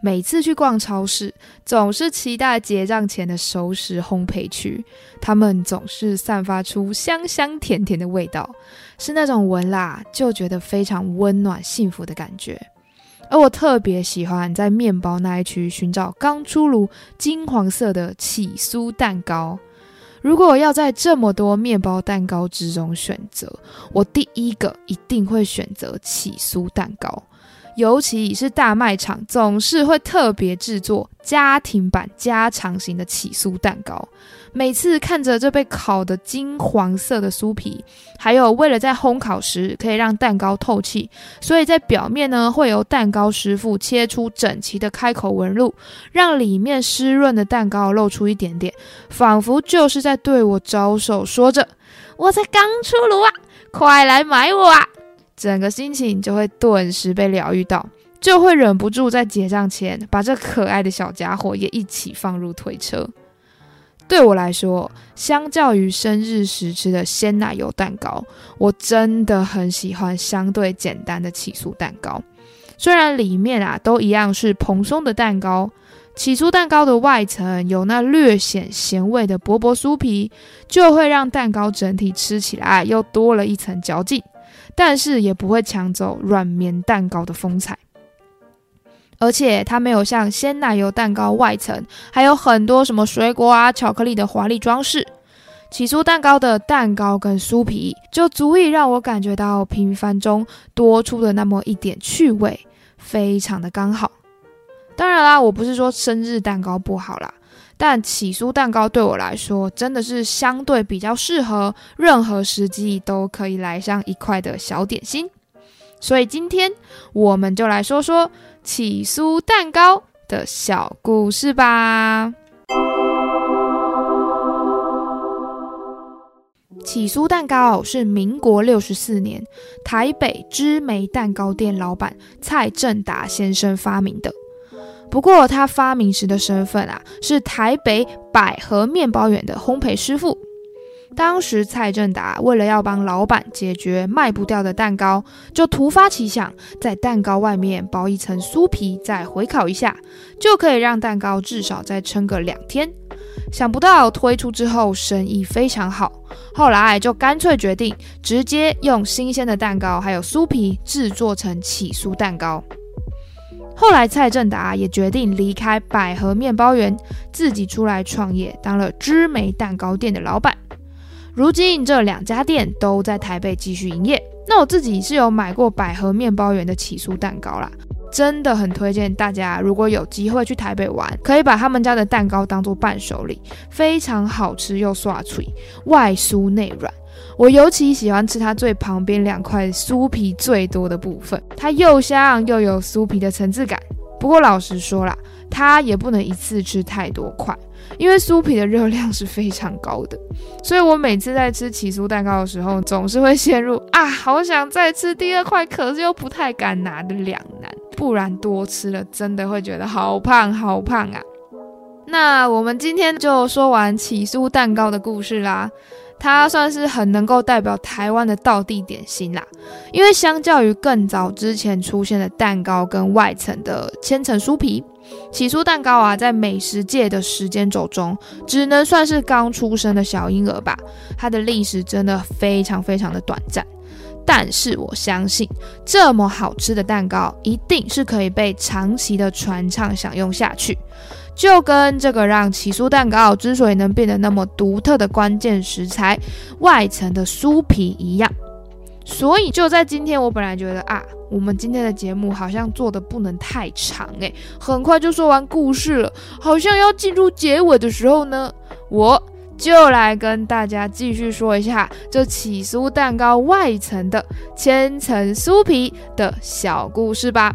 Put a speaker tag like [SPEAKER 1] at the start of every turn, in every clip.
[SPEAKER 1] 每次去逛超市，总是期待结账前的熟食烘焙区，它们总是散发出香香甜甜的味道，是那种闻啦就觉得非常温暖幸福的感觉。而我特别喜欢在面包那一区寻找刚出炉金黄色的起酥蛋糕。如果要在这么多面包蛋糕之中选择，我第一个一定会选择起酥蛋糕。尤其是大卖场，总是会特别制作家庭版加长型的起酥蛋糕。每次看着这被烤的金黄色的酥皮，还有为了在烘烤时可以让蛋糕透气，所以在表面呢会由蛋糕师傅切出整齐的开口纹路，让里面湿润的蛋糕露出一点点，仿佛就是在对我招手，说着：“我才刚出炉啊，快来买我啊！”整个心情就会顿时被疗愈到，就会忍不住在结账前把这可爱的小家伙也一起放入推车。对我来说，相较于生日时吃的鲜奶油蛋糕，我真的很喜欢相对简单的起酥蛋糕。虽然里面啊都一样是蓬松的蛋糕，起酥蛋糕的外层有那略显咸味的薄薄酥皮，就会让蛋糕整体吃起来又多了一层嚼劲。但是也不会抢走软绵蛋糕的风采，而且它没有像鲜奶油蛋糕外层还有很多什么水果啊、巧克力的华丽装饰。起酥蛋糕的蛋糕跟酥皮就足以让我感觉到平凡中多出的那么一点趣味，非常的刚好。当然啦，我不是说生日蛋糕不好啦。但起酥蛋糕对我来说真的是相对比较适合任何时机都可以来上一块的小点心，所以今天我们就来说说起酥蛋糕的小故事吧。起酥蛋糕是民国六十四年台北知梅蛋糕店老板蔡正达先生发明的。不过，他发明时的身份啊，是台北百合面包园的烘焙师傅。当时蔡正达为了要帮老板解决卖不掉的蛋糕，就突发奇想，在蛋糕外面包一层酥皮，再回烤一下，就可以让蛋糕至少再撑个两天。想不到推出之后生意非常好，后来就干脆决定直接用新鲜的蛋糕还有酥皮制作成起酥蛋糕。后来，蔡正达也决定离开百合面包园，自己出来创业，当了知梅蛋糕店的老板。如今，这两家店都在台北继续营业。那我自己是有买过百合面包园的起酥蛋糕啦，真的很推荐大家，如果有机会去台北玩，可以把他们家的蛋糕当做伴手礼，非常好吃又刷脆，外酥内软。我尤其喜欢吃它最旁边两块酥皮最多的部分，它又香又有酥皮的层次感。不过老实说啦，它也不能一次吃太多块，因为酥皮的热量是非常高的。所以我每次在吃起酥蛋糕的时候，总是会陷入啊，好想再吃第二块，可是又不太敢拿的两难。不然多吃了，真的会觉得好胖好胖啊。那我们今天就说完起酥蛋糕的故事啦。它算是很能够代表台湾的道地点心啦，因为相较于更早之前出现的蛋糕跟外层的千层酥皮，起酥蛋糕啊，在美食界的时间轴中，只能算是刚出生的小婴儿吧。它的历史真的非常非常的短暂，但是我相信，这么好吃的蛋糕，一定是可以被长期的传唱享用下去。就跟这个让起酥蛋糕之所以能变得那么独特的关键食材外层的酥皮一样，所以就在今天，我本来觉得啊，我们今天的节目好像做的不能太长诶，很快就说完故事了，好像要进入结尾的时候呢，我就来跟大家继续说一下这起酥蛋糕外层的千层酥皮的小故事吧。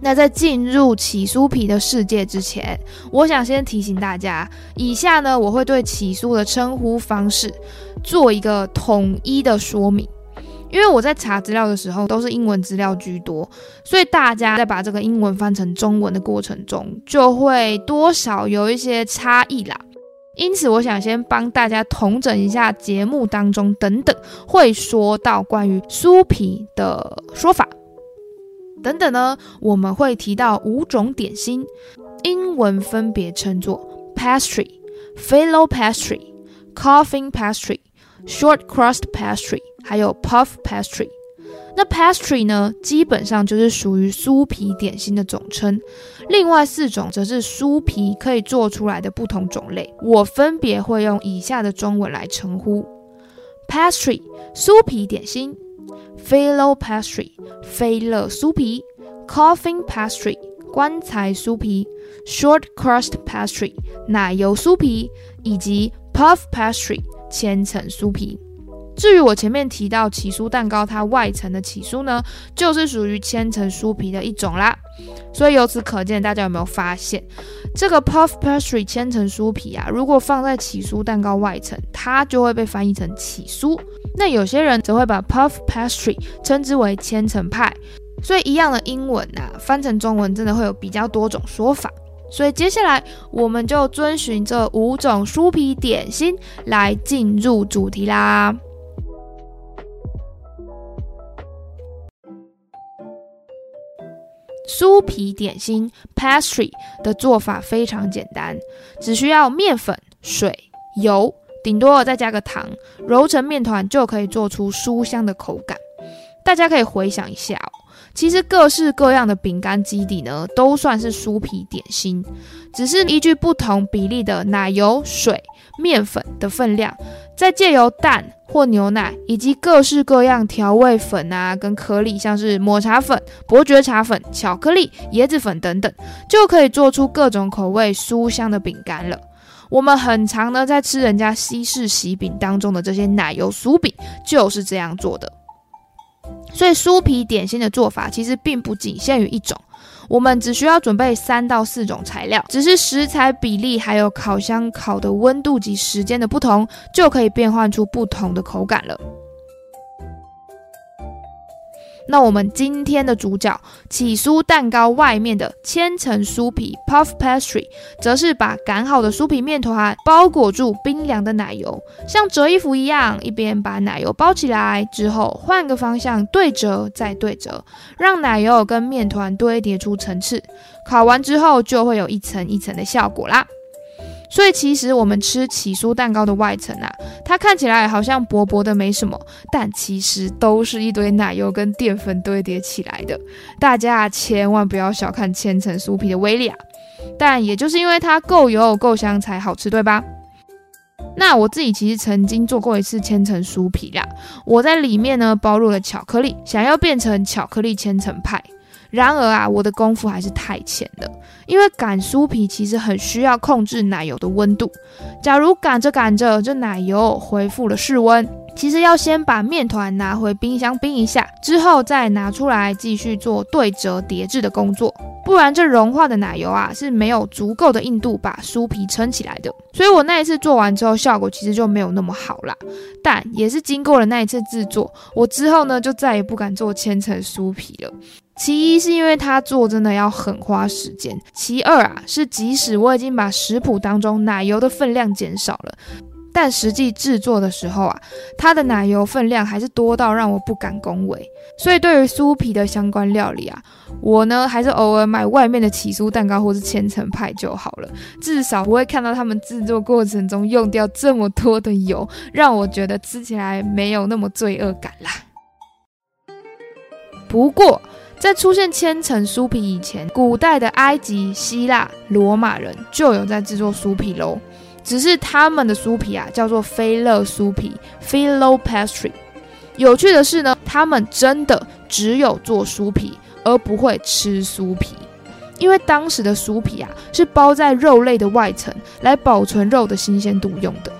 [SPEAKER 1] 那在进入起酥皮的世界之前，我想先提醒大家，以下呢我会对起酥的称呼方式做一个统一的说明，因为我在查资料的时候都是英文资料居多，所以大家在把这个英文翻成中文的过程中，就会多少有一些差异啦。因此，我想先帮大家统整一下节目当中等等会说到关于酥皮的说法。等等呢，我们会提到五种点心，英文分别称作 pastry、phyllo pastry、coffin pastry、short crust pastry，还有 puff pastry。那 pastry 呢，基本上就是属于酥皮点心的总称。另外四种则是酥皮可以做出来的不同种类，我分别会用以下的中文来称呼：pastry 酥皮点心。Phyllo pastry，菲乐酥皮；Coffin pastry，棺材酥皮；Short crust pastry，奶油酥皮；以及 Puff pastry，千层酥皮。至于我前面提到起酥蛋糕，它外层的起酥呢，就是属于千层酥皮的一种啦。所以由此可见，大家有没有发现，这个 puff pastry 千层酥皮啊，如果放在起酥蛋糕外层，它就会被翻译成起酥。那有些人则会把 puff pastry 称之为千层派。所以一样的英文啊，翻成中文真的会有比较多种说法。所以接下来我们就遵循这五种酥皮点心来进入主题啦。酥皮点心 pastry 的做法非常简单，只需要面粉、水、油，顶多再加个糖，揉成面团就可以做出酥香的口感。大家可以回想一下哦，其实各式各样的饼干基底呢，都算是酥皮点心，只是依据不同比例的奶油、水、面粉的分量。再借由蛋或牛奶，以及各式各样调味粉啊，跟颗粒，像是抹茶粉、伯爵茶粉、巧克力、椰子粉等等，就可以做出各种口味酥香的饼干了。我们很常呢在吃人家西式喜饼当中的这些奶油酥饼，就是这样做的。所以酥皮点心的做法其实并不仅限于一种。我们只需要准备三到四种材料，只是食材比例还有烤箱烤的温度及时间的不同，就可以变换出不同的口感了。那我们今天的主角起酥蛋糕外面的千层酥皮 （Puff Pastry） 则是把擀好的酥皮面团包裹住冰凉的奶油，像折衣服一样，一边把奶油包起来，之后换个方向对折再对折，让奶油跟面团堆叠出层次。烤完之后就会有一层一层的效果啦。所以其实我们吃起酥蛋糕的外层啊，它看起来好像薄薄的没什么，但其实都是一堆奶油跟淀粉堆叠起来的。大家千万不要小看千层酥皮的威力啊！但也就是因为它够油够香才好吃，对吧？那我自己其实曾经做过一次千层酥皮啦，我在里面呢包入了巧克力，想要变成巧克力千层派。然而啊，我的功夫还是太浅了，因为擀酥皮其实很需要控制奶油的温度。假如擀着擀着，这奶油恢复了室温，其实要先把面团拿回冰箱冰一下，之后再拿出来继续做对折叠制的工作。不然这融化的奶油啊是没有足够的硬度把酥皮撑起来的。所以我那一次做完之后，效果其实就没有那么好啦。但也是经过了那一次制作，我之后呢就再也不敢做千层酥皮了。其一是因为它做真的要很花时间，其二啊是即使我已经把食谱当中奶油的分量减少了，但实际制作的时候啊，它的奶油分量还是多到让我不敢恭维。所以对于酥皮的相关料理啊，我呢还是偶尔买外面的起酥蛋糕或是千层派就好了，至少不会看到他们制作过程中用掉这么多的油，让我觉得吃起来没有那么罪恶感啦。不过。在出现千层酥皮以前，古代的埃及、希腊、罗马人就有在制作酥皮喽。只是他们的酥皮啊，叫做菲勒酥皮 （Phyllo pastry）。有趣的是呢，他们真的只有做酥皮，而不会吃酥皮，因为当时的酥皮啊是包在肉类的外层，来保存肉的新鲜度用的。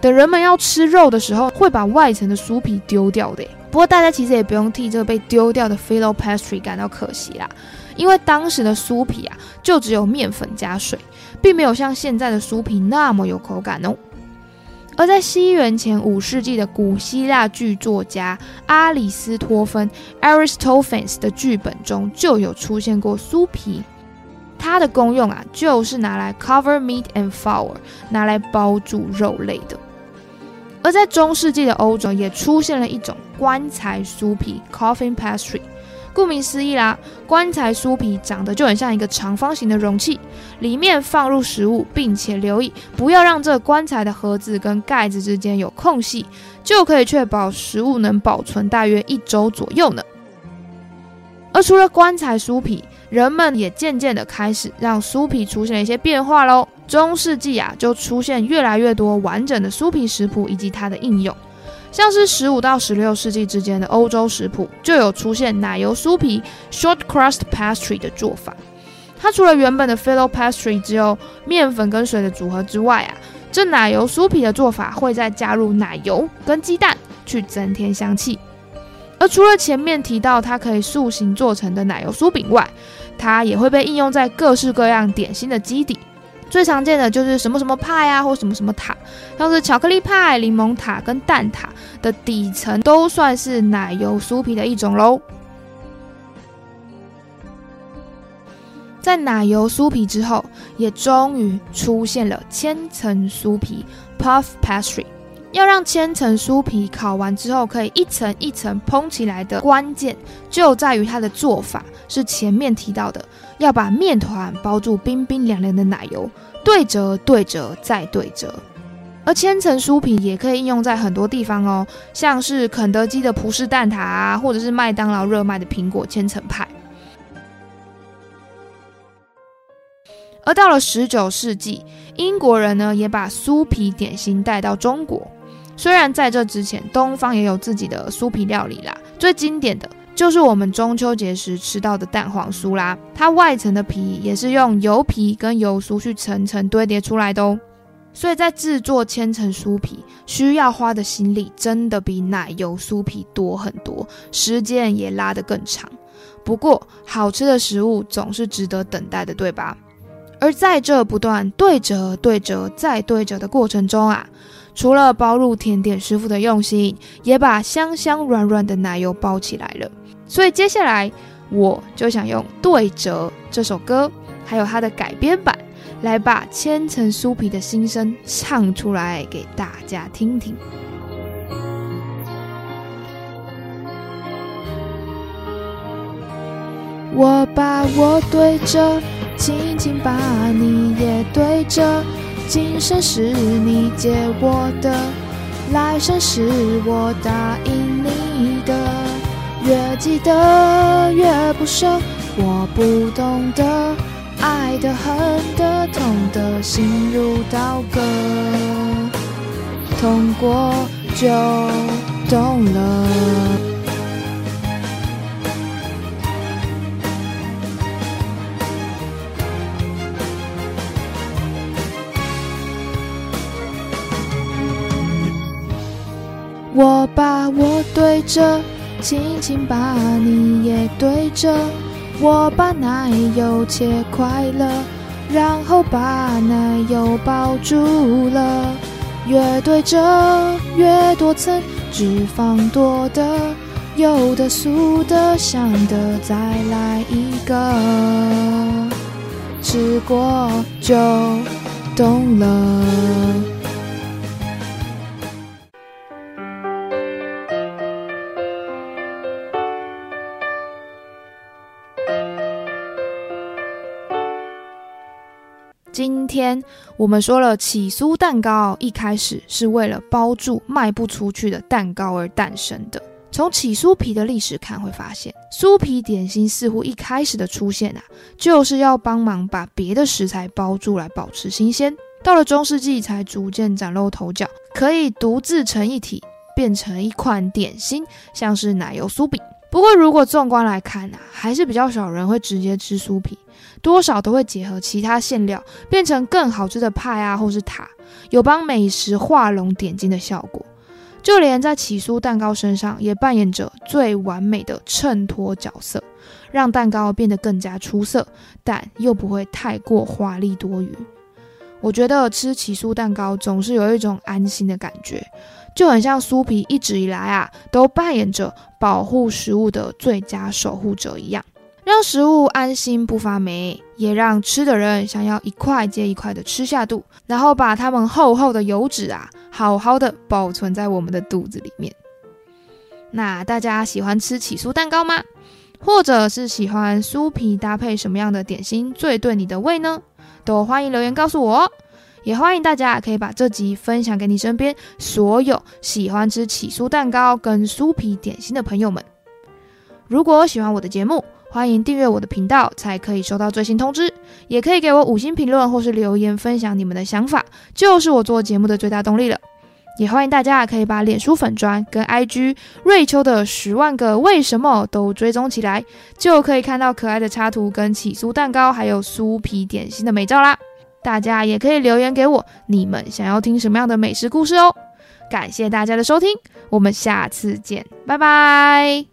[SPEAKER 1] 等人们要吃肉的时候，会把外层的酥皮丢掉的。不过大家其实也不用替这个被丢掉的 filo pastry 感到可惜啦，因为当时的酥皮啊，就只有面粉加水，并没有像现在的酥皮那么有口感哦。而在西元前五世纪的古希腊剧作家阿里斯托芬 （Aristophanes） 的剧本中就有出现过酥皮，它的功用啊，就是拿来 cover meat and flour，拿来包住肉类的。而在中世纪的欧洲，也出现了一种棺材酥皮 （coffin pastry）。顾名思义啦，棺材酥皮长得就很像一个长方形的容器，里面放入食物，并且留意不要让这棺材的盒子跟盖子之间有空隙，就可以确保食物能保存大约一周左右呢。而除了棺材酥皮，人们也渐渐的开始让酥皮出现了一些变化喽。中世纪啊，就出现越来越多完整的酥皮食谱以及它的应用。像是十五到十六世纪之间的欧洲食谱，就有出现奶油酥皮 （short crust pastry） 的做法。它除了原本的 filo pastry 只有面粉跟水的组合之外啊，这奶油酥皮的做法会再加入奶油跟鸡蛋去增添香气。而除了前面提到它可以塑形做成的奶油酥饼外，它也会被应用在各式各样点心的基底。最常见的就是什么什么派啊，或什么什么塔，像是巧克力派、柠檬塔跟蛋挞的底层都算是奶油酥皮的一种喽。在奶油酥皮之后，也终于出现了千层酥皮 （puff pastry）。要让千层酥皮烤完之后可以一层一层蓬起来的关键，就在于它的做法是前面提到的，要把面团包住冰冰凉凉的奶油，对折对折再对折。而千层酥皮也可以应用在很多地方哦，像是肯德基的葡式蛋挞啊，或者是麦当劳热卖的苹果千层派。而到了十九世纪，英国人呢也把酥皮点心带到中国。虽然在这之前，东方也有自己的酥皮料理啦，最经典的就是我们中秋节时吃到的蛋黄酥啦。它外层的皮也是用油皮跟油酥去层层堆叠出来的哦。所以在制作千层酥皮需要花的心力，真的比奶油酥皮多很多，时间也拉得更长。不过好吃的食物总是值得等待的，对吧？而在这不断对折、对折再对折的过程中啊。除了包入甜点师傅的用心，也把香香软软的奶油包起来了。所以接下来，我就想用《对折》这首歌，还有它的改编版，来把千层酥皮的心声唱出来给大家听听。我把我对着，轻轻把你也对着。今生是你借我的，来生是我答应你的。越记得越不舍，我不懂得爱的、恨的、痛的，心如刀割。痛过就懂了。我把我对着，轻轻把你也对着。我把奶油切块了，然后把奶油包住了。越对着越多层，脂肪多的、有的、素的、香的，再来一个。吃过就懂了。天我们说了，起酥蛋糕一开始是为了包住卖不出去的蛋糕而诞生的。从起酥皮的历史看，会发现酥皮点心似乎一开始的出现啊，就是要帮忙把别的食材包住来保持新鲜。到了中世纪才逐渐崭露头角，可以独自成一体，变成一款点心，像是奶油酥饼。不过，如果纵观来看啊，还是比较少人会直接吃酥皮，多少都会结合其他馅料，变成更好吃的派啊，或是塔，有帮美食画龙点睛的效果。就连在起酥蛋糕身上也扮演着最完美的衬托角色，让蛋糕变得更加出色，但又不会太过华丽多余。我觉得吃起酥蛋糕总是有一种安心的感觉，就很像酥皮一直以来啊都扮演着保护食物的最佳守护者一样，让食物安心不发霉，也让吃的人想要一块接一块的吃下肚，然后把它们厚厚的油脂啊好好的保存在我们的肚子里面。那大家喜欢吃起酥蛋糕吗？或者是喜欢酥皮搭配什么样的点心最对你的胃呢？都欢迎留言告诉我哦，也欢迎大家可以把这集分享给你身边所有喜欢吃起酥蛋糕跟酥皮点心的朋友们。如果喜欢我的节目，欢迎订阅我的频道，才可以收到最新通知。也可以给我五星评论或是留言分享你们的想法，就是我做节目的最大动力了。也欢迎大家可以把脸书粉砖跟 IG 瑞秋的十万个为什么都追踪起来，就可以看到可爱的插图跟起酥蛋糕还有酥皮点心的美照啦。大家也可以留言给我，你们想要听什么样的美食故事哦。感谢大家的收听，我们下次见，拜拜。